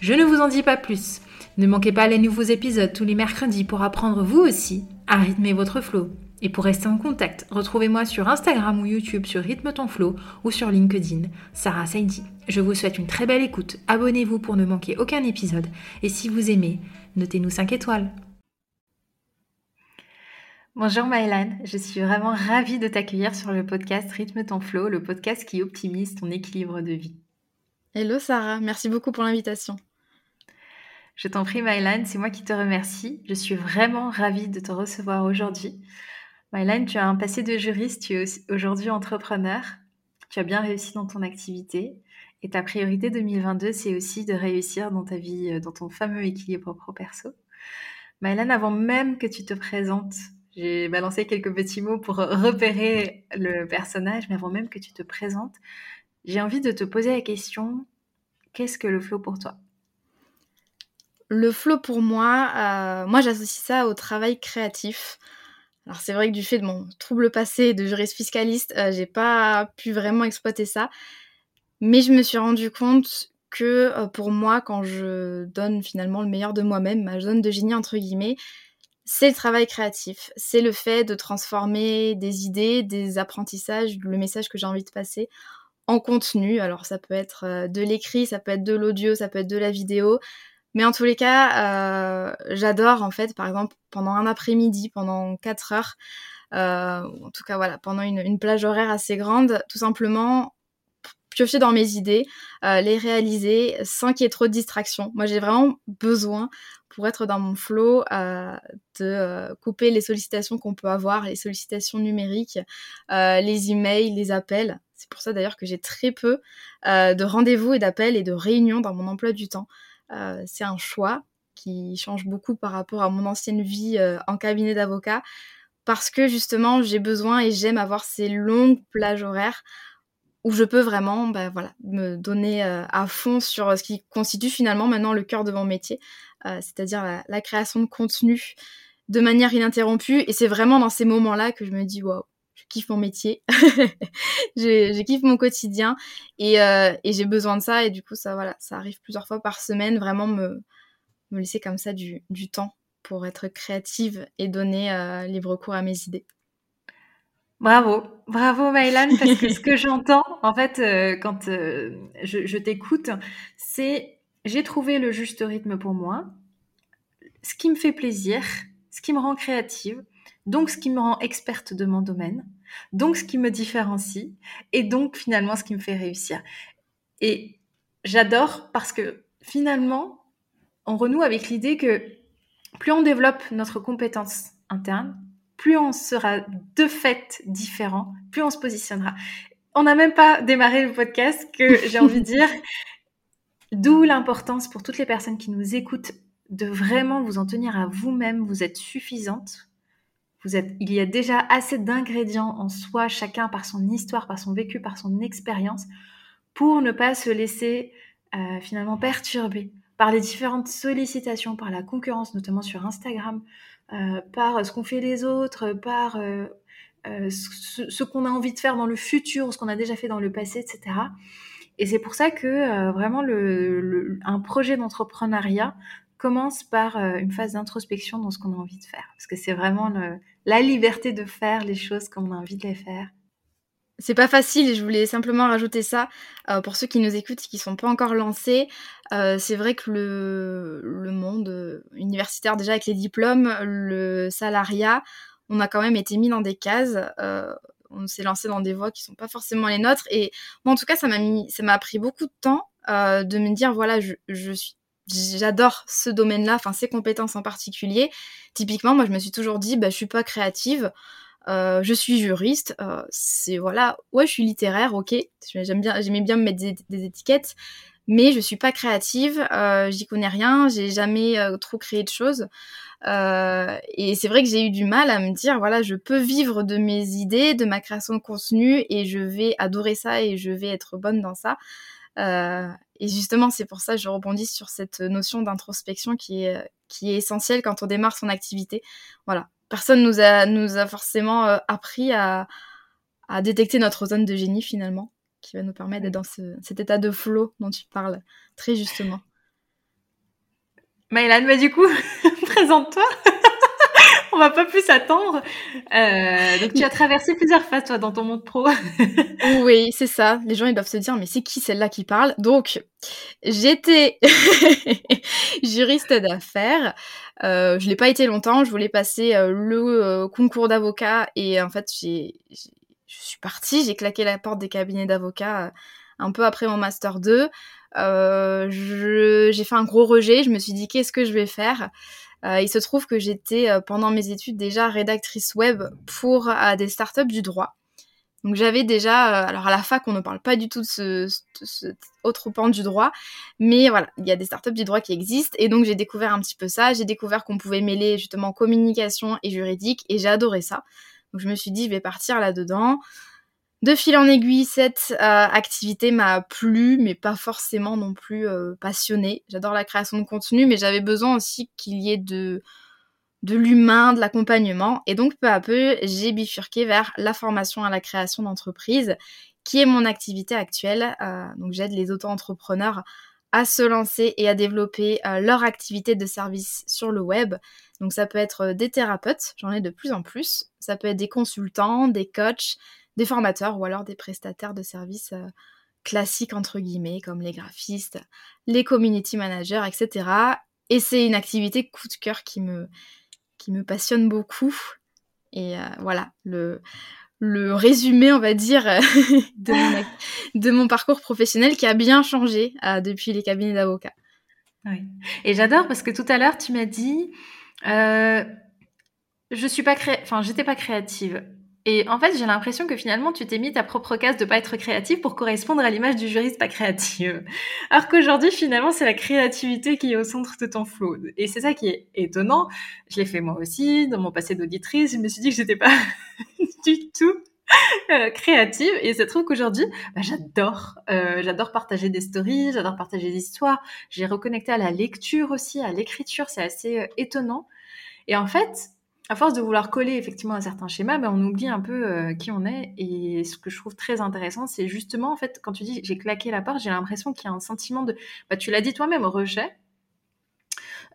Je ne vous en dis pas plus. Ne manquez pas les nouveaux épisodes tous les mercredis pour apprendre vous aussi à rythmer votre flow. Et pour rester en contact, retrouvez-moi sur Instagram ou YouTube sur Rythme ton flow ou sur LinkedIn, Sarah Saidi. Je vous souhaite une très belle écoute. Abonnez-vous pour ne manquer aucun épisode. Et si vous aimez, notez-nous 5 étoiles. Bonjour Maëlan, je suis vraiment ravie de t'accueillir sur le podcast Rythme ton flow, le podcast qui optimise ton équilibre de vie. Hello Sarah, merci beaucoup pour l'invitation. Je t'en prie, Mylan, c'est moi qui te remercie. Je suis vraiment ravie de te recevoir aujourd'hui. Mylan, tu as un passé de juriste, tu es aujourd'hui entrepreneur. Tu as bien réussi dans ton activité. Et ta priorité 2022, c'est aussi de réussir dans ta vie, euh, dans ton fameux équilibre pro-perso. Mylan, avant même que tu te présentes, j'ai balancé quelques petits mots pour repérer le personnage, mais avant même que tu te présentes, j'ai envie de te poser la question, qu'est-ce que le flow pour toi? Le flow pour moi, euh, moi j'associe ça au travail créatif. Alors c'est vrai que du fait de mon trouble passé de juriste fiscaliste, euh, j'ai pas pu vraiment exploiter ça. Mais je me suis rendu compte que euh, pour moi, quand je donne finalement le meilleur de moi-même, ma zone de génie entre guillemets, c'est le travail créatif. C'est le fait de transformer des idées, des apprentissages, le message que j'ai envie de passer en contenu. Alors ça peut être de l'écrit, ça peut être de l'audio, ça peut être de la vidéo, mais en tous les cas, euh, j'adore en fait, par exemple, pendant un après-midi, pendant 4 heures, euh, en tout cas voilà, pendant une, plage horaire assez grande, tout simplement piocher dans mes idées, euh, les réaliser sans qu'il y ait trop de distractions. Moi, j'ai vraiment besoin pour être dans mon flow de couper les sollicitations qu'on peut avoir, les sollicitations numériques, les emails, les appels. C'est pour ça d'ailleurs que j'ai très peu de rendez-vous et d'appels et de réunions dans mon emploi du temps. Euh, c'est un choix qui change beaucoup par rapport à mon ancienne vie euh, en cabinet d'avocat parce que justement j'ai besoin et j'aime avoir ces longues plages horaires où je peux vraiment bah, me donner euh, à fond sur ce qui constitue finalement maintenant le cœur de mon métier, c'est-à-dire la, création de contenu de manière ininterrompue. Et c'est vraiment dans ces moments-là que je me dis, waouh, kiffe mon métier, je, kiffe mon quotidien euh, et, j'ai besoin de ça. Et du coup, ça, voilà, ça arrive plusieurs fois par semaine, vraiment me, me laisser comme ça du, temps pour être créative et donner euh, libre cours à mes idées. Bravo, bravo Maëlan, parce que ce que j'entends, en fait, euh, quand je, je t'écoute, c'est j'ai trouvé le juste rythme pour moi, ce qui me fait plaisir, ce qui me rend créative, donc ce qui me rend experte de mon domaine, donc ce qui me différencie, et donc finalement ce qui me fait réussir. Et j'adore parce que finalement, on renoue avec l'idée que plus on développe notre compétence interne, plus on sera de fait différent, plus on se positionnera. On n'a même pas démarré le podcast que j'ai envie de dire. D'où l'importance pour toutes les personnes qui nous écoutent de vraiment vous en tenir à vous-même. Vous êtes suffisante il y a déjà assez d'ingrédients en soi, chacun par son histoire, par son vécu, par son expérience, pour ne pas se laisser euh, finalement perturber par les différentes sollicitations, par la concurrence, notamment sur Instagram, euh, par ce qu'ont fait les autres, par euh, ce, qu'on a envie de faire dans le futur, ce qu'on a déjà fait dans le passé, etc. Et c'est pour ça que vraiment un projet d'entrepreneuriat commence par euh, une phase d'introspection dans ce qu'on a envie de faire. Parce que c'est vraiment la liberté de faire les choses comme on a envie de les faire. c'est pas facile, je voulais simplement rajouter ça euh, pour ceux qui nous écoutent et qui sont pas encore lancés. Euh, c'est vrai que le, monde universitaire, déjà avec les diplômes, le salariat, on a quand même été mis dans des cases. On s'est lancé dans des voies qui sont pas forcément les nôtres. Et moi, en tout cas, ça m'a pris beaucoup de temps de me dire voilà, je suis j'adore ce domaine-là, enfin ces compétences en particulier. Typiquement, moi, je me suis toujours dit, bah, je suis pas créative. Euh, je suis juriste, euh, c'est voilà, ouais, je suis littéraire, ok, j'aime bien, j'aimais bien me mettre des, étiquettes, mais je suis pas créative, euh, j'y connais rien, j'ai jamais trop créé de choses, et c'est vrai que j'ai eu du mal à me dire, voilà, je peux vivre de mes idées, de ma création de contenu, et je vais adorer ça et je vais être bonne dans ça. Et justement, c'est pour ça que je rebondis sur cette notion d'introspection qui est, essentielle quand on démarre son activité. Voilà, personne nous a, nous a forcément euh, appris à, à, détecter notre zone de génie finalement, qui va nous permettre d'être dans cet état de flow dont tu parles très justement. Maëlan, bah du coup, présente-toi. On va pas plus attendre. Euh, donc tu as traversé plusieurs phases toi dans ton monde pro. oui, c'est ça. Les gens ils doivent se dire mais c'est qui celle-là qui parle? Donc j'étais juriste d'affaires. Euh, je l'ai pas été longtemps. Je voulais passer euh, le euh, concours d'avocat et en fait j'ai, je suis partie. J'ai claqué la porte des cabinets d'avocats un peu après mon master 2. j'ai fait un gros rejet. Je me suis dit qu'est-ce que je vais faire? Il se trouve que j'étais pendant mes études déjà rédactrice web pour des startups du droit. Donc j'avais déjà, euh, alors à la fac, on ne parle pas du tout de ce, autre pan du droit, mais voilà, il y a des startups du droit qui existent, et donc j'ai découvert un petit peu ça. J'ai découvert qu'on pouvait mêler justement communication et juridique, et j'ai adoré ça. Donc je me suis dit, je vais partir là-dedans. De fil en aiguille, cette euh, activité m'a plu, mais pas forcément non plus euh, passionnée. J'adore la création de contenu, mais j'avais besoin aussi qu'il y ait de de l'humain, de l'accompagnement. Et donc peu à peu, j'ai bifurqué vers la formation à la création d'entreprise, qui est mon activité actuelle. Euh, donc j'aide les auto-entrepreneurs à se lancer et à développer leur activité de service sur le web. Donc ça peut être des thérapeutes, j'en ai de plus en plus. Ça peut être des consultants, des coachs, des formateurs ou alors des prestataires de services euh, classiques entre guillemets comme les graphistes, les community managers, etc. Et c'est une activité coup de cœur qui me, qui me passionne beaucoup. Et euh, voilà, le, le résumé, on va dire, de, mon, de, mon, parcours professionnel qui a bien changé euh, depuis les cabinets d'avocats. Et j'adore parce que tout à l'heure, tu m'as dit, euh, je suis pas cré... enfin, j'étais pas créative. Et en fait, j'ai l'impression que finalement, tu t'es mis ta propre case de pas être créative pour correspondre à l'image du juriste pas créative. Alors qu'aujourd'hui, finalement, c'est la créativité qui est au centre de ton flow. Et c'est ça qui est étonnant. Je l'ai fait moi aussi, dans mon passé d'auditrice. Je me suis dit que j'étais pas du tout euh, créative et c'est trouve qu'aujourd'hui bah, j'adore euh, j'adore partager des stories j'adore partager des histoires j'ai reconnecté à la lecture aussi à l'écriture c'est assez euh, étonnant et en fait à force de vouloir coller effectivement un certain schéma, ben on oublie un peu euh, qui on est. Et ce que je trouve très intéressant, c'est justement, en fait, quand tu dis j'ai claqué la porte, j'ai l'impression qu'il y a un sentiment de, bah, tu l'as dit toi-même, rejet.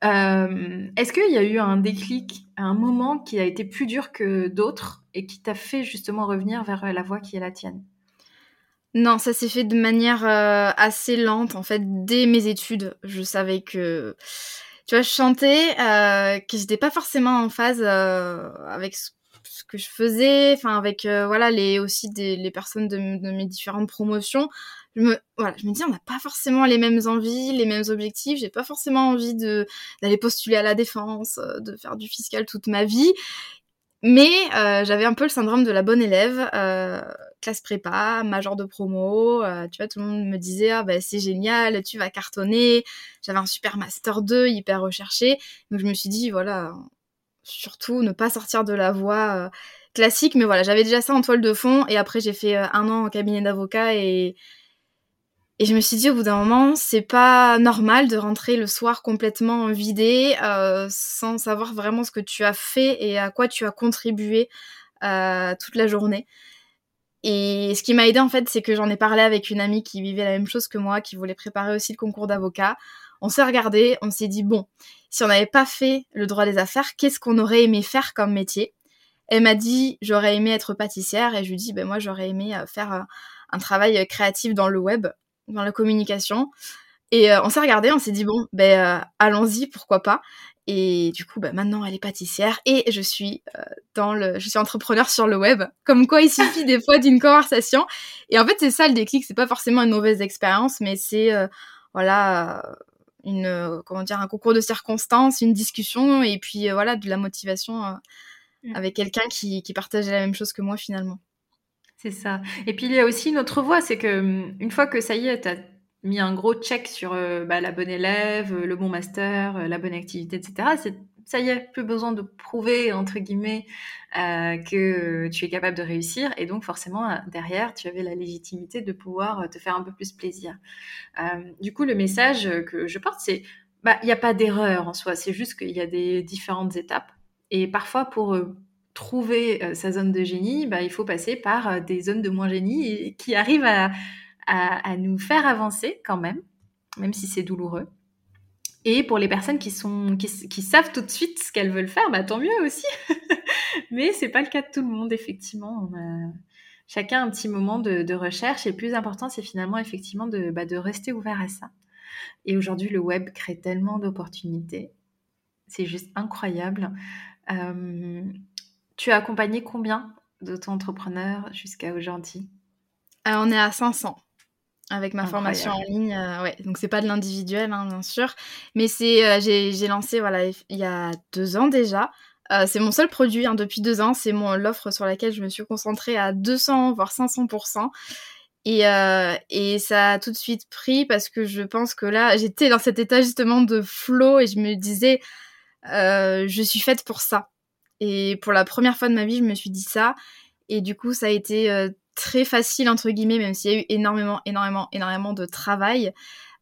Euh, est-ce qu'il y a eu un déclic, un moment qui a été plus dur que d'autres et qui t'a fait justement revenir vers la voie qui est la tienne? Non, ça s'est fait de manière euh, assez lente. En fait, dès mes études, je savais que tu vois, je chantais, euh, que j'étais pas forcément en phase euh, avec ce, que je faisais, enfin avec euh, voilà les aussi des les personnes de, mes différentes promotions. Je me voilà, je me dis on n'a pas forcément les mêmes envies, les mêmes objectifs. J'ai pas forcément envie de d'aller postuler à la défense, euh, de faire du fiscal toute ma vie. Mais euh, j'avais un peu le syndrome de la bonne élève, euh, classe prépa, major de promo. Euh, tu vois, tout le monde me disait ah bah c'est génial, tu vas cartonner. J'avais un super master 2 hyper recherché, donc je me suis dit voilà, surtout ne pas sortir de la voie classique. Mais voilà, j'avais déjà ça en toile de fond. Et après j'ai fait un an en cabinet d'avocat et et je me suis dit au bout d'un moment, c'est pas normal de rentrer le soir complètement vidé, euh, sans savoir vraiment ce que tu as fait et à quoi tu as contribué euh, toute la journée. Et ce qui m'a aidé en fait, c'est que j'en ai parlé avec une amie qui vivait la même chose que moi, qui voulait préparer aussi le concours d'avocat. On s'est regardé, on s'est dit bon, si on n'avait pas fait le droit des affaires, qu'est-ce qu'on aurait aimé faire comme métier? Elle m'a dit j'aurais aimé être pâtissière et je lui dis ben moi j'aurais aimé faire un travail créatif dans le web, dans la communication. Et on s'est regardé, on s'est dit bon ben allons-y pourquoi pas? Et du coup, bah, maintenant, elle est pâtissière et je suis euh, dans le, je suis entrepreneur sur le web. Comme quoi, il suffit des fois d'une conversation. Et en fait, c'est ça le déclic. C'est pas forcément une mauvaise expérience, mais c'est euh, voilà une comment dire un concours de circonstances, une discussion et puis euh, voilà de la motivation mmh. avec quelqu'un qui, qui partage la même chose que moi finalement. C'est ça. Et puis il y a aussi une autre voie, c'est que hum, une fois que ça y est, tu as mis un gros check sur euh, bah, la bonne élève, euh, le bon master, euh, la bonne activité, etc. Ça y est, plus besoin de prouver, entre guillemets, que tu es capable de réussir. Et donc, forcément, derrière, tu avais la légitimité de pouvoir te faire un peu plus plaisir. du coup, le message que je porte, c'est, bah, il n'y a pas d'erreur en soi. C'est juste qu'il y a des différentes étapes. Et parfois, pour trouver sa zone de génie, bah, il faut passer par des zones de moins génie qui arrivent à à, nous faire avancer quand même, même si c'est douloureux. Et pour les personnes qui, sont, qui, savent tout de suite ce qu'elles veulent faire, bah, tant mieux aussi. Mais c'est pas le cas de tout le monde, effectivement. On a un petit moment de, recherche. Et le plus important, c'est finalement effectivement de, bah, de rester ouvert à ça. Et aujourd'hui, le web crée tellement d'opportunités. C'est juste incroyable. Tu as accompagné combien d'auto-entrepreneurs jusqu'à aujourd'hui? Euh, On est à 500 avec ma formation en ligne. Euh, ouais, donc c'est pas de l'individuel, hein, bien sûr, mais c'est euh, j'ai lancé voilà il y a deux ans déjà. Euh, c'est mon seul produit hein, depuis deux ans. C'est mon l'offre sur laquelle je me suis concentrée à 200 voire 500 et, et ça a tout de suite pris parce que je pense que là j'étais dans cet état justement de flow et je me disais je suis faite pour ça. Et pour la première fois de ma vie, je me suis dit ça. Et du coup, ça a été très facile entre guillemets, même s'il y a eu énormément, énormément, énormément de travail.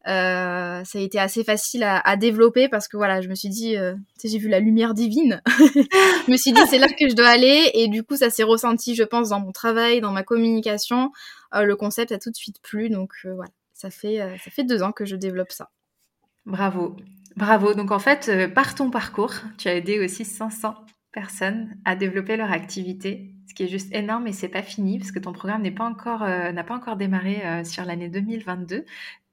Euh, ça a été assez facile à, développer parce que voilà, je me suis dit, euh, j'ai vu la lumière divine. je me suis dit, c'est là que je dois aller. Et du coup, ça s'est ressenti, je pense, dans mon travail, dans ma communication. Euh, le concept a tout de suite plu. Donc voilà, ça fait, ça fait deux ans que je développe ça. Bravo. Bravo. Donc en fait, par ton parcours, tu as aidé aussi 500 personnes à développer leur activité, ce qui est juste énorme et c'est pas fini parce que ton programme n'est pas encore euh, n'a pas encore démarré euh, sur l'année 2022.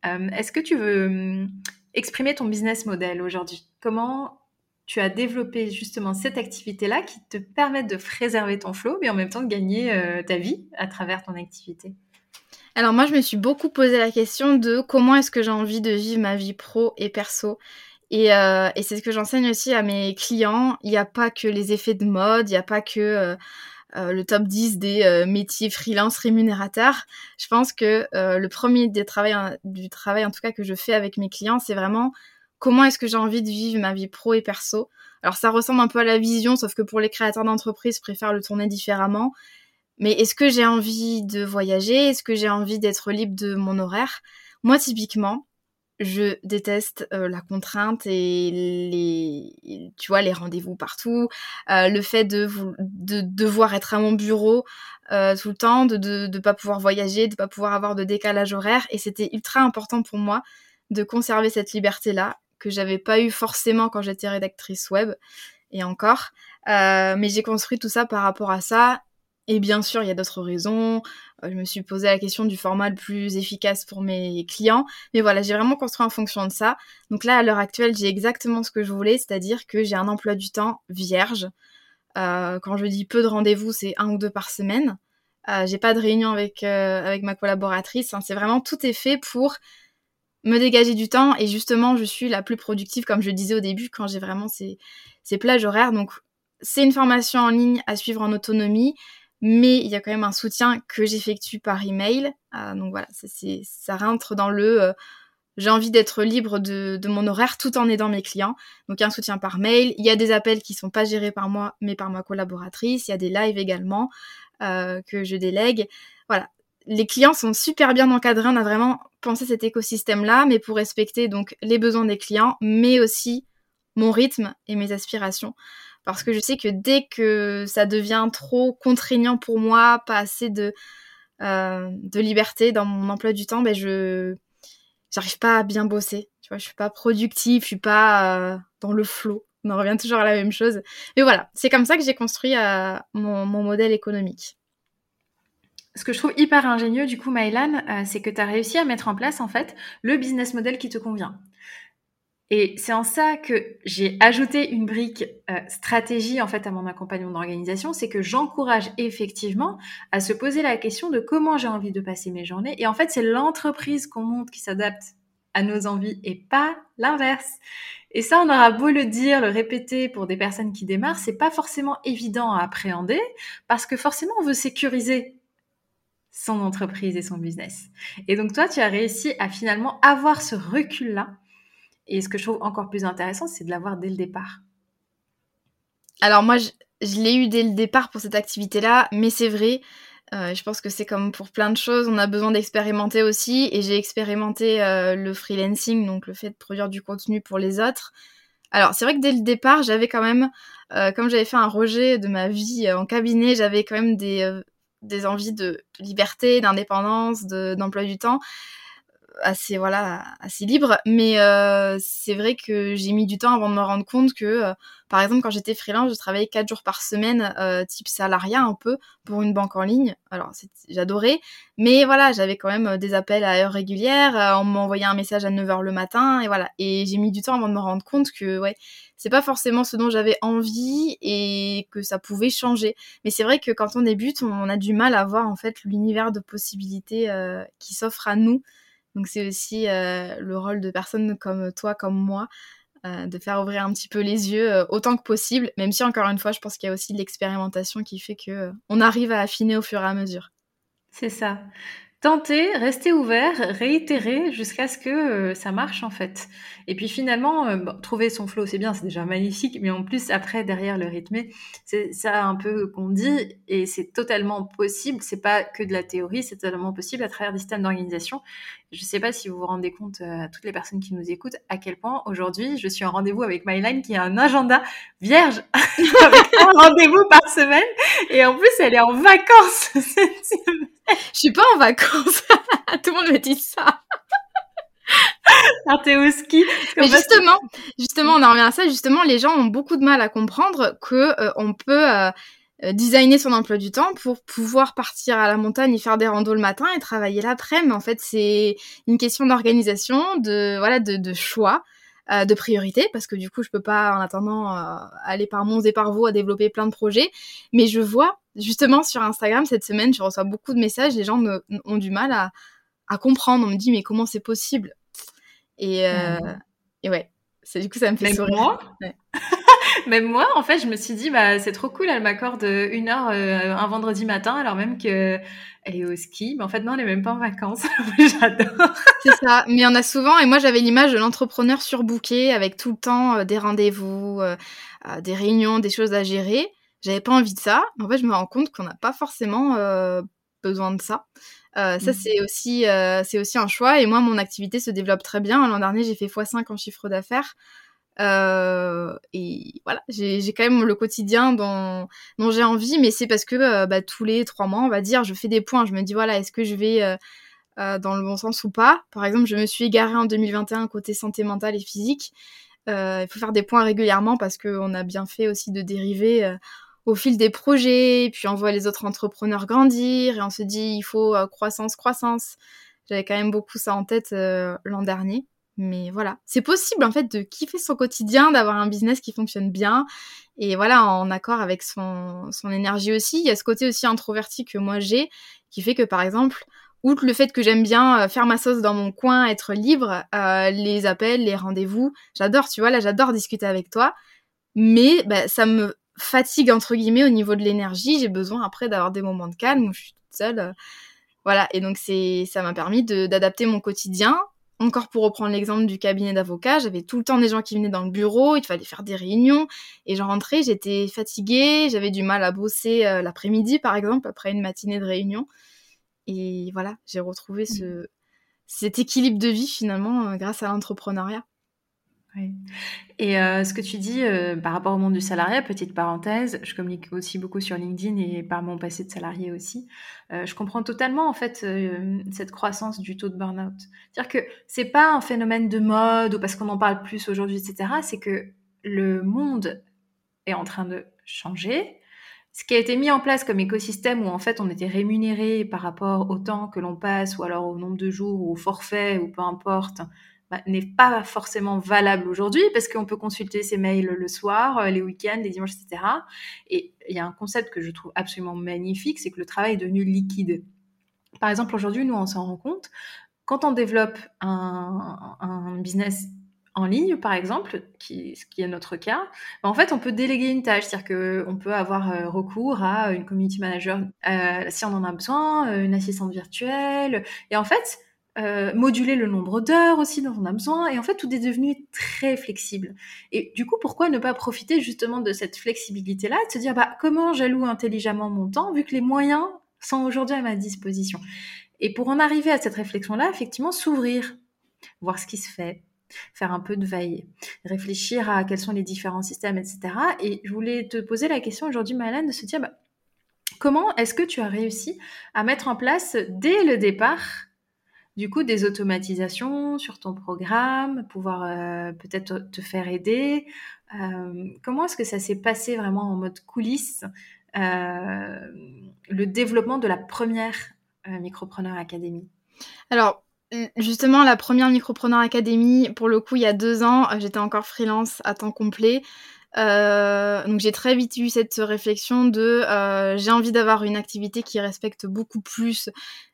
Euh, est-ce que tu veux hum, exprimer ton business model aujourd'hui? Comment tu as développé justement cette activité-là qui te permet de préserver ton flow, mais en même temps de gagner ta vie à travers ton activité? Alors moi, je me suis beaucoup posé la question de comment est-ce que j'ai envie de vivre ma vie pro et perso. Et, euh, c'est ce que j'enseigne aussi à mes clients. Il n'y a pas que les effets de mode, il n'y a pas que euh, euh, le top 10 des métiers freelance rémunérateurs. Je pense que le premier des travail, du travail, en tout cas, que je fais avec mes clients, c'est vraiment comment est-ce que j'ai envie de vivre ma vie pro et perso. Alors ça ressemble un peu à la vision, sauf que pour les créateurs d'entreprise, je préfère le tourner différemment. Mais est-ce que j'ai envie de voyager? Est-ce que j'ai envie d'être libre de mon horaire? Moi, typiquement, je déteste la contrainte et les tu vois les rendez-vous partout le fait de, de devoir être à mon bureau tout le temps de, de de pas pouvoir voyager de pas pouvoir avoir de décalage horaire et c'était ultra important pour moi de conserver cette liberté là que j'avais pas eu forcément quand j'étais rédactrice web et encore mais j'ai construit tout ça par rapport à ça et bien sûr, il y a d'autres raisons. Je me suis posé la question du format le plus efficace pour mes clients. Mais voilà, j'ai vraiment construit en fonction de ça. Donc là, à l'heure actuelle, j'ai exactement ce que je voulais, c'est-à-dire que j'ai un emploi du temps vierge. Euh, quand je dis peu de rendez-vous, c'est un ou deux par semaine. Euh, j'ai pas de réunion avec, euh, avec ma collaboratrice. Hein. C'est vraiment tout est fait pour me dégager du temps. Et justement, je suis la plus productive, comme je disais au début, quand j'ai vraiment ces, ces plages horaires. Donc, c'est une formation en ligne à suivre en autonomie mais il y a quand même un soutien que j'effectue par email. Euh, donc voilà, ça, rentre dans le euh, j'ai envie d'être libre de, mon horaire tout en aidant mes clients. Donc un soutien par mail, il y a des appels qui sont pas gérés par moi mais par ma collaboratrice, il y a des lives également euh, que je délègue. Voilà, les clients sont super bien encadrés, on a vraiment pensé cet écosystème là, mais pour respecter donc les besoins des clients, mais aussi mon rythme et mes aspirations parce que je sais que dès que ça devient trop contraignant pour moi, pas assez de, euh, de liberté dans mon emploi du temps, ben je j'arrive pas à bien bosser. Tu vois, je suis pas productive, je suis pas euh, dans le flow. On en revient toujours à la même chose. Mais voilà, c'est comme ça que j'ai construit mon, modèle économique. Ce que je trouve hyper ingénieux, du coup, Maïlan, c'est que tu as réussi à mettre en place, en fait, le business model qui te convient. Et c'est en ça que j'ai ajouté une brique euh, stratégie en fait à mon accompagnement d'organisation, c'est que j'encourage effectivement à se poser la question de comment j'ai envie de passer mes journées. Et en fait, c'est l'entreprise qu'on monte qui s'adapte à nos envies et pas l'inverse. Et ça, on aura beau le dire, le répéter pour des personnes qui démarrent, c'est pas forcément évident à appréhender parce que forcément on veut sécuriser son entreprise et son business. Et donc toi, tu as réussi à finalement avoir ce recul-là et ce que je trouve encore plus intéressant, c'est de l'avoir dès le départ. Alors moi, je, l'ai eu dès le départ pour cette activité-là, mais c'est vrai, euh, je pense que c'est comme pour plein de choses, on a besoin d'expérimenter aussi, et j'ai expérimenté euh, le freelancing, donc le fait de produire du contenu pour les autres. Alors c'est vrai que dès le départ, j'avais quand même, euh, comme j'avais fait un rejet de ma vie en cabinet, j'avais quand même des, des envies de, liberté, d'indépendance, d'emploi du temps assez voilà assez libre. Mais euh, c'est vrai que j'ai mis du temps avant de me rendre compte que euh, par exemple quand j'étais freelance je travaillais quatre jours par semaine euh, type salariat un peu pour une banque en ligne. Alors j'adorais. Mais voilà j'avais quand même des appels à heure régulière on m'envoyait un message à 9h le matin et voilà. Et j'ai mis du temps avant de me rendre compte que ouais c'est pas forcément ce dont j'avais envie et que ça pouvait changer. Mais c'est vrai que quand on débute on a du mal à voir en fait l'univers de possibilités qui s'offre à nous donc c'est aussi euh, le rôle de personnes comme toi, comme moi, euh, de faire ouvrir un petit peu les yeux euh, autant que possible, même si encore une fois, je pense qu'il y a aussi l'expérimentation qui fait que on arrive à affiner au fur et à mesure. C'est ça. Tenter, rester ouvert, réitérer jusqu'à ce que ça marche en fait. Et puis finalement, trouver son flow, c'est bien, c'est déjà magnifique, mais en plus après derrière le rythme, c'est ça un peu qu'on dit et c'est totalement possible. C'est pas que de la théorie, c'est totalement possible à travers des systèmes d'organisation. Je sais pas si vous vous rendez compte euh, à toutes les personnes qui nous écoutent à quel point aujourd'hui je suis en rendez-vous avec MyLine qui a un agenda vierge avec un rendez-vous par semaine et en plus elle est en vacances cette semaine. Je suis pas en vacances. Tout le monde me dit ça. Alors t'es au ski. Mais justement, justement, on en revient à ça. Justement, les gens ont beaucoup de mal à comprendre que euh, on peut euh, designer son emploi du temps pour pouvoir partir à la montagne et faire des randos le matin et travailler l'après-midi. En fait, c'est une question d'organisation, de voilà, de, de choix. Euh, de priorité parce que du coup je peux pas en attendant euh, aller par Mons et par Vaux à développer plein de projets. Mais je vois justement sur Instagram cette semaine je reçois beaucoup de messages les gens ont du mal à, à, comprendre. On me dit mais comment c'est possible? Et, euh, et ouais. Du coup ça me fait sourire même moi, en fait, je me suis dit, bah, c'est trop cool, elle m'accorde une heure un vendredi matin, alors même que elle est au ski, mais en fait non, elle est même pas en vacances. J'adore. c'est ça, mais on a souvent, et moi j'avais l'image de l'entrepreneur surbooké avec tout le temps euh, des rendez-vous, euh, euh, des réunions, des choses à gérer. J'avais pas envie de ça. Mais en fait, je me rends compte qu'on n'a pas forcément besoin de ça. ça mmh. c'est aussi c'est aussi un choix. Et moi, mon activité se développe très bien. L'an dernier, j'ai fait x5 en chiffre d'affaires. Euh, et voilà, j'ai quand même le quotidien dont, j'ai envie, mais c'est parce que euh, bah, tous les trois mois, on va dire, je fais des points. Je me dis, voilà, est-ce que je vais euh, dans le bon sens ou pas? Par exemple, je me suis égarée en 2021 côté santé mentale et physique. Il faut faire des points régulièrement parce qu'on a bien fait aussi de dériver au fil des projets, et puis on voit les autres entrepreneurs grandir, et on se dit, il faut croissance, croissance. J'avais quand même beaucoup ça en tête l'an dernier. Mais voilà, c'est possible en fait de kiffer son quotidien, d'avoir un business qui fonctionne bien et voilà, en accord avec son, son énergie aussi. Il y a ce côté aussi introverti que moi j'ai qui fait que par exemple, outre le fait que j'aime bien euh, faire ma sauce dans mon coin, être libre, euh, les appels, les rendez-vous, j'adore, tu vois, là j'adore discuter avec toi, mais bah, ça me fatigue entre guillemets au niveau de l'énergie. J'ai besoin après d'avoir des moments de calme où je suis toute seule. Euh, voilà, et donc c'est ça m'a permis d'adapter mon quotidien encore pour reprendre l'exemple du cabinet d'avocat, j'avais tout le temps des gens qui venaient dans le bureau, il fallait faire des réunions, et j'en rentrais, j'étais fatiguée, j'avais du mal à bosser euh, l'après-midi, par exemple, après une matinée de réunion. Et voilà, j'ai retrouvé ce, cet équilibre de vie finalement euh, grâce à l'entrepreneuriat. Et euh, ce que tu dis euh, par rapport au monde du salariat, petite parenthèse, je communique aussi beaucoup sur LinkedIn et par mon passé de salarié aussi. Euh, je comprends totalement en fait cette croissance du taux de burn-out. C'est-à-dire que c'est pas un phénomène de mode ou parce qu'on en parle plus aujourd'hui, etc. C'est que le monde est en train de changer. Ce qui a été mis en place comme écosystème où en fait on était rémunéré par rapport au temps que l'on passe ou alors au nombre de jours ou au forfait ou peu importe, bah, n'est pas forcément valable aujourd'hui parce qu'on peut consulter ses mails le soir, euh, les week-ends, les dimanches, etc. Et il y a un concept que je trouve absolument magnifique, c'est que le travail est devenu liquide. Par exemple, aujourd'hui, nous, on s'en rend compte, quand on développe un, business en ligne, par exemple, ce qui est notre cas, bah, en fait, on peut déléguer une tâche, c'est-à-dire qu'on peut avoir euh, recours à une community manager euh, si on en a besoin, une assistante virtuelle, et en fait, euh, moduler le nombre d'heures aussi dont on a besoin. Et en fait, tout est devenu très flexible. Et du coup, pourquoi ne pas profiter justement de cette flexibilité-là, de se dire, bah, comment j'alloue intelligemment mon temps, vu que les moyens sont aujourd'hui à ma disposition? Et pour en arriver à cette réflexion-là, effectivement, s'ouvrir, voir ce qui se fait, faire un peu de veille, réfléchir à quels sont les différents systèmes, etc. Et je voulais te poser la question aujourd'hui, Malane, de se dire, bah, comment est-ce que tu as réussi à mettre en place dès le départ du coup des automatisations sur ton programme, pouvoir euh, peut-être te faire aider. Euh, comment est-ce que ça s'est passé vraiment en mode coulisses, euh, le développement de la première Micropreneur Academy? Alors, justement, la première Micropreneur Academy, pour le coup, il y a deux ans, j'étais encore freelance à temps complet. donc j'ai très vite eu cette réflexion de j'ai envie d'avoir une activité qui respecte beaucoup plus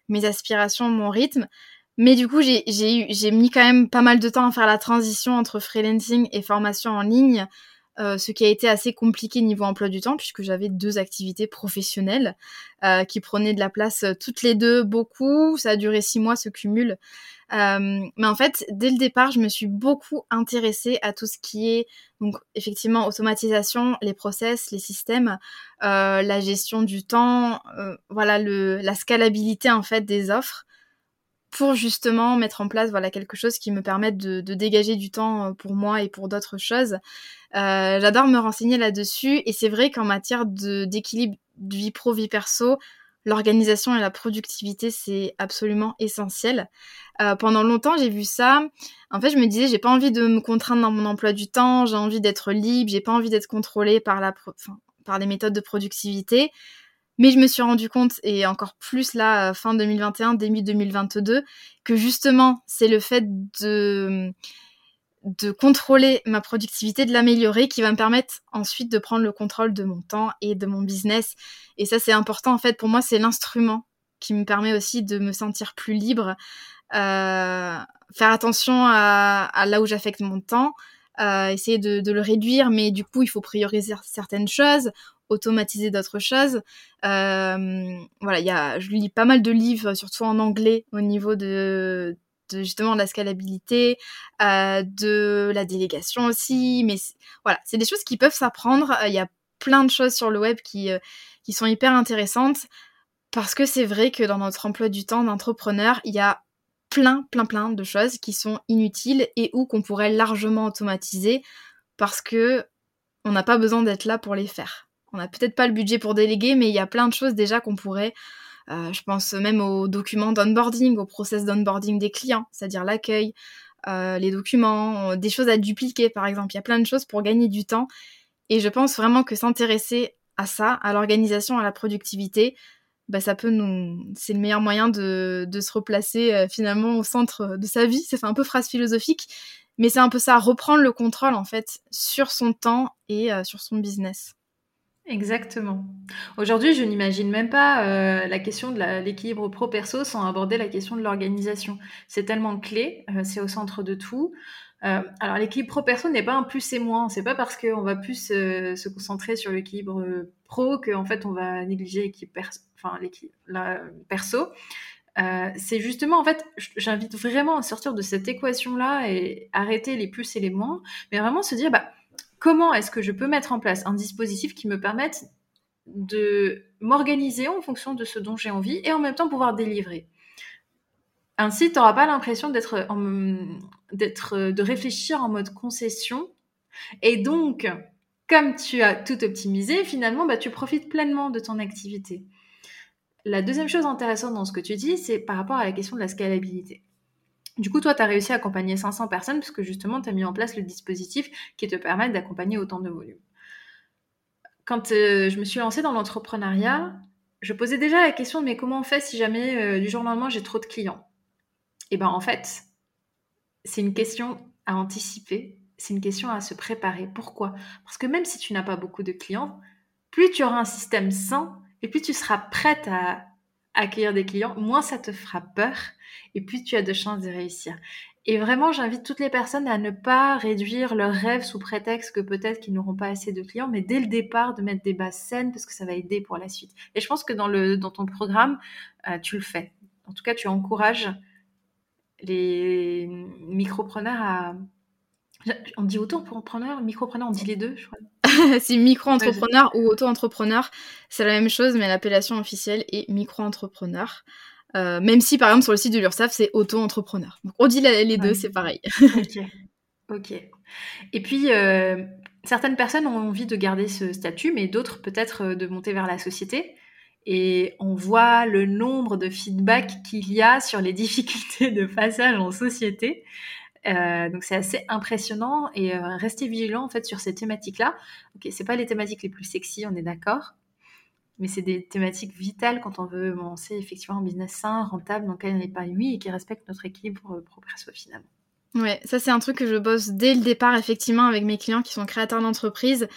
mes aspirations, mon rythme. Mais du coup, j'ai mis quand même pas mal de temps à faire la transition entre freelancing et formation en ligne, euh, ce qui a été assez compliqué niveau emploi du temps, puisque j'avais deux activités professionnelles euh, qui prenaient de la place euh, toutes les deux beaucoup. Ça a duré six mois, ce cumul. mais en fait, dès le départ, je me suis beaucoup intéressée à tout ce qui est, donc effectivement, automatisation, les process, les systèmes, la gestion du temps, voilà, le, la scalabilité en fait des offres pour justement mettre en place voilà quelque chose qui me permette de, dégager du temps euh, pour moi et pour d'autres choses. Euh, j'adore me renseigner là-dessus et c'est vrai qu'en matière d'équilibre vie pro vie perso, l'organisation et la productivité c'est absolument essentiel. Euh, pendant longtemps j'ai vu ça. En fait je me disais j'ai pas envie de me contraindre dans mon emploi du temps, j'ai envie d'être libre, j'ai pas envie d'être contrôlée par la par les méthodes de productivité. Mais je me suis rendu compte, et encore plus là, euh, fin 2021, début 2022, que justement, c'est le fait de, de contrôler ma productivité, de l'améliorer, qui va me permettre ensuite de prendre le contrôle de mon temps et de mon business. Et ça, c'est important, en fait, pour moi, c'est l'instrument qui me permet aussi de me sentir plus libre, euh, faire attention à, là où j'affecte mon temps, euh, essayer de, le réduire, mais du coup, il faut prioriser certaines choses automatiser d'autres choses. Euh, voilà, y a, je lis pas mal de livres, surtout en anglais, au niveau de, de justement de la scalabilité, euh, de la délégation aussi. Mais voilà, c'est des choses qui peuvent s'apprendre. Il y a plein de choses sur le web qui, euh, qui sont hyper intéressantes parce que c'est vrai que dans notre emploi du temps d'entrepreneur, il y a plein, plein, plein de choses qui sont inutiles et ou qu'on pourrait largement automatiser parce que on n'a pas besoin d'être là pour les faire. On n'a peut-être pas le budget pour déléguer, mais il y a plein de choses déjà qu'on pourrait. Euh, je pense même aux documents d'onboarding, au process d'onboarding des clients, c'est-à-dire l'accueil, euh, les documents, euh, des choses à dupliquer par exemple. Il y a plein de choses pour gagner du temps. Et je pense vraiment que s'intéresser à ça, à l'organisation, à la productivité, bah, c'est le meilleur moyen de, se replacer finalement au centre de sa vie. C'est un peu phrase philosophique, mais c'est un peu ça, reprendre le contrôle en fait sur son temps et sur son business. Exactement. Aujourd'hui, je n'imagine même pas euh, la question de l'équilibre pro-perso sans aborder la question de l'organisation. C'est tellement clé, euh, c'est au centre de tout. Euh, alors, l'équilibre pro-perso n'est pas un plus et moins. C'est pas parce qu'on va plus se concentrer sur l'équilibre pro qu'en fait on va négliger l'équilibre perso. Enfin, la perso. c'est justement, en fait, j'invite vraiment à sortir de cette équation-là et arrêter les plus et les moins, mais vraiment se dire, bah, comment est-ce que je peux mettre en place un dispositif qui me permette de m'organiser en fonction de ce dont j'ai envie et en même temps pouvoir délivrer. Ainsi, tu n'auras pas l'impression d'être, de réfléchir en mode concession. Et donc, comme tu as tout optimisé, finalement, bah, tu profites pleinement de ton activité. La deuxième chose intéressante dans ce que tu dis, c'est par rapport à la question de la scalabilité. Du coup, toi, tu as réussi à accompagner 500 personnes parce que justement, tu as mis en place le dispositif qui te permet d'accompagner autant de volume. Quand euh, je me suis lancée dans l'entrepreneuriat, je posais déjà la question mais comment on fait si jamais euh, du jour au lendemain j'ai trop de clients? Et eh ben en fait, c'est une question à anticiper, c'est une question à se préparer. Pourquoi? Parce que même si tu n'as pas beaucoup de clients, plus tu auras un système sain et plus tu seras prête à accueillir des clients, moins ça te fera peur et plus tu as de chances de réussir. Et vraiment, j'invite toutes les personnes à ne pas réduire leurs rêves sous prétexte que peut-être qu'ils n'auront pas assez de clients, mais dès le départ, de mettre des bases saines parce que ça va aider pour la suite. Et je pense que dans, le, dans ton programme, euh, tu le fais. En tout cas, tu encourages les micropreneurs à... On dit auto-entrepreneur, micropreneur, on dit les deux, je crois. c'est micro-entrepreneur ou auto-entrepreneur, c'est la même chose, mais l'appellation officielle est micro-entrepreneur. Euh, même si, par exemple, sur le site de l'URSSAF, c'est auto-entrepreneur. Donc, on dit les deux, c'est pareil. ok. Ok. Et puis, euh, certaines personnes ont envie de garder ce statut, mais d'autres peut-être euh, de monter vers la société. Et on voit le nombre de feedbacks qu'il y a sur les difficultés de passage en société. Donc c'est assez impressionnant et restez vigilant en fait sur ces thématiques-là. Ok, c'est pas les thématiques les plus sexy, on est d'accord, mais c'est des thématiques vitales quand on veut lancer effectivement un business sain, rentable, dans lequel on n'est pas ennuyé et qui respecte notre équilibre propre soi finalement. Ouais, ça c'est un truc que je bosse dès le départ effectivement avec mes clients qui sont créateurs d'entreprise.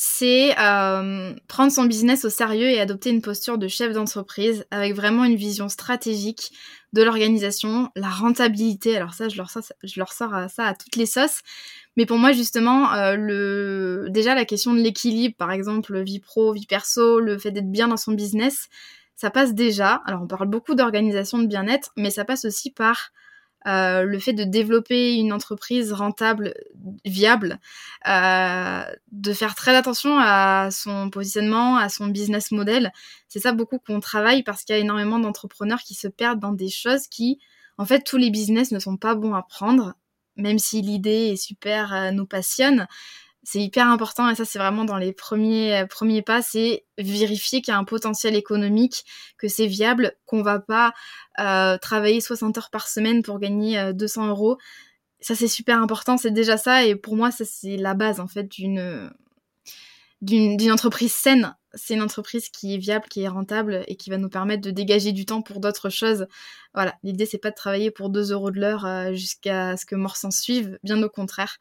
C'est euh, prendre son business au sérieux et adopter une posture de chef d'entreprise avec vraiment une vision stratégique de l'organisation, la rentabilité. Alors ça, je leur sors, à ça à toutes les sauces. Mais pour moi, justement, euh, le... déjà la question de l'équilibre, par exemple, vie pro, vie perso, le fait d'être bien dans son business, ça passe déjà. Alors, on parle beaucoup d'organisation de bien-être, mais ça passe aussi par euh, le fait de développer une entreprise rentable, viable, euh, de faire très attention à son positionnement, à son business model. C'est ça beaucoup qu'on travaille parce qu'il y a énormément d'entrepreneurs qui se perdent dans des choses qui, en fait, tous les business ne sont pas bons à prendre même si l'idée est super, euh, nous passionne, c'est hyper important et ça c'est vraiment dans les premiers euh, premiers pas, c'est vérifier qu'il y a un potentiel économique, que c'est viable, qu'on va pas euh, travailler 60 heures par semaine pour gagner 200 euros. Ça c'est super important, c'est déjà ça et pour moi ça c'est la base en fait d'une d'une entreprise saine c'est une entreprise qui est viable, qui est rentable et qui va nous permettre de dégager du temps pour d'autres choses. Voilà, l'idée c'est pas de travailler pour 2 euros de l'heure euh, jusqu'à ce que mort s'en suive, bien au contraire.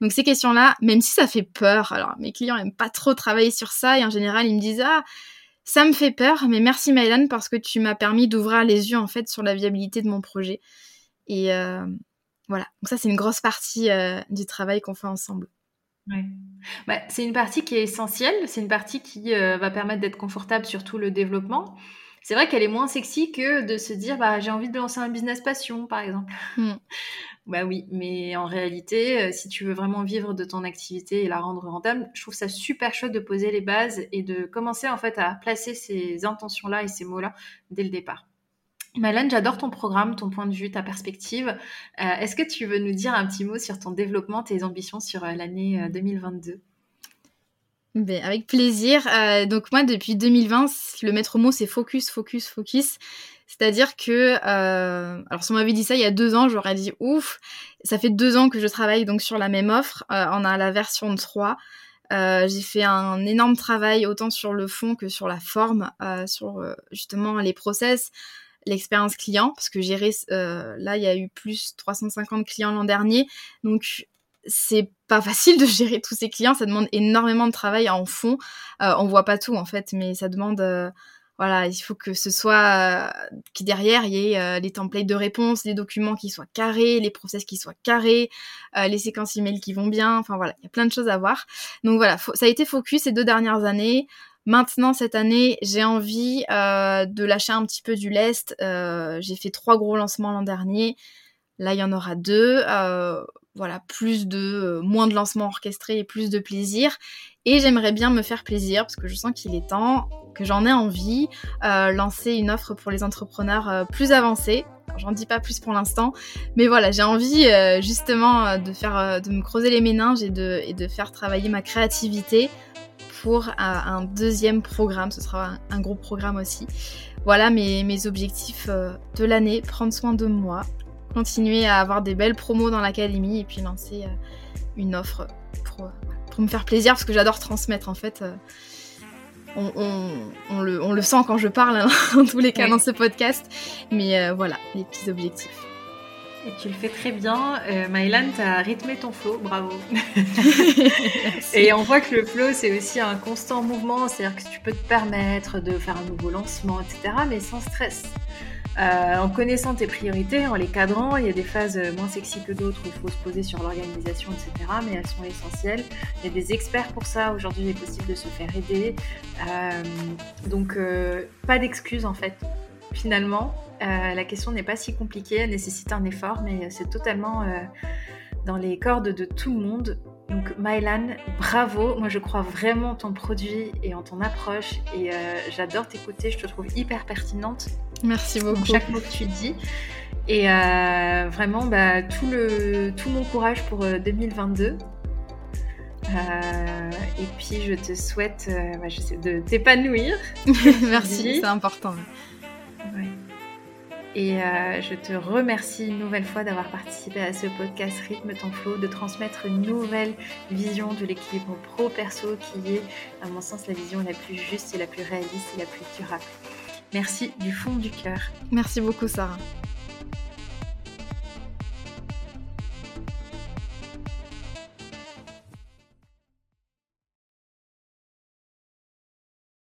Donc ces questions-là, même si ça fait peur, alors mes clients aiment pas trop travailler sur ça et en général ils me disent ah ça me fait peur, mais merci Maëlan parce que tu m'as permis d'ouvrir les yeux en fait sur la viabilité de mon projet. Et euh, voilà, donc ça c'est une grosse partie euh, du travail qu'on fait ensemble. Ouais. Bah, c'est une partie qui est essentielle, c'est une partie qui euh, va permettre d'être confortable sur tout le développement. C'est vrai qu'elle est moins sexy que de se dire bah, j'ai envie de lancer un business passion, par exemple. Hmm. bah oui, mais en réalité, euh, si tu veux vraiment vivre de ton activité et la rendre rentable, je trouve ça super chouette de poser les bases et de commencer en fait à placer ces intentions-là et ces mots-là dès le départ. Malène, j'adore ton programme, ton point de vue, ta perspective. Euh, est-ce que tu veux nous dire un petit mot sur ton développement, tes ambitions sur euh, l'année 2022 euh, ben, avec plaisir. donc moi, depuis 2020, le maître mot, c'est focus, focus, focus. C'est-à-dire que, alors si on m'avait dit ça il y a deux ans, j'aurais dit ouf. Ça fait deux ans que je travaille donc sur la même offre. on a la version 3. j'ai fait un énorme travail autant sur le fond que sur la forme, sur justement les process, l'expérience client, parce que gérer, euh, là, il y a eu plus 350 clients l'an dernier, donc c'est pas facile de gérer tous ces clients, ça demande énormément de travail en fond. Euh, on voit pas tout en fait, mais ça demande, euh, voilà, il faut que ce soit, qui derrière il y ait les templates de réponse, les documents qui soient carrés, les process qui soient carrés, les séquences email qui vont bien, enfin voilà, il y a plein de choses à voir. Donc voilà, ça a été focus ces deux dernières années. Maintenant, cette année, j'ai envie euh, de lâcher un petit peu du lest. Euh, j'ai fait trois gros lancements l'an dernier. Là, il y en aura deux. Euh, voilà, plus de, moins de lancements orchestrés et plus de plaisir. Et j'aimerais bien me faire plaisir parce que je sens qu'il est temps, que j'en ai envie, lancer une offre pour les entrepreneurs plus avancés. J'en dis pas plus pour l'instant, mais voilà, j'ai envie justement de faire, de me creuser les méninges et de, faire travailler ma créativité pour un, deuxième programme. Ce sera un, gros programme aussi. Voilà mes, mes objectifs euh, de l'année. Prendre soin de moi, continuer à avoir des belles promos dans l'académie et puis lancer une offre pour, pour, me faire plaisir parce que j'adore transmettre en fait. On, on, le, on, le, sent quand je parle, hein, dans tous les cas, dans ce podcast. Mais voilà, les petits objectifs. Et tu le fais très bien. Euh, Mylan, tu as rythmé ton flow, bravo. et on voit que le flow, c'est aussi un constant mouvement, c'est-à-dire que tu peux te permettre de faire un nouveau lancement, etc., mais sans stress. Euh, en connaissant tes priorités, en les cadrant, il y a des phases moins sexy que d'autres où il faut se poser sur l'organisation, etc. Mais elles sont essentielles. Il y a des experts pour ça. Aujourd'hui, il est possible de se faire aider. Euh, donc, euh, pas d'excuses en fait. Finalement, la question n'est pas si compliquée, elle nécessite un effort, mais c'est totalement dans les cordes de tout le monde. Donc Mylan, bravo, moi je crois vraiment en ton produit et en ton approche et j'adore t'écouter, je te trouve hyper pertinente. Merci beaucoup. chaque mot que tu dis. Et vraiment, bah, tout, le, tout mon courage pour 2022. et puis je te souhaite bah, de t'épanouir. Merci, c'est important. Et euh, je te remercie une nouvelle fois d'avoir participé à ce podcast Rythme ton flow, de transmettre une nouvelle vision de l'équilibre pro-perso qui est, à mon sens, la vision la plus juste et la plus réaliste et la plus durable. Merci du fond du cœur. Merci beaucoup, Sarah.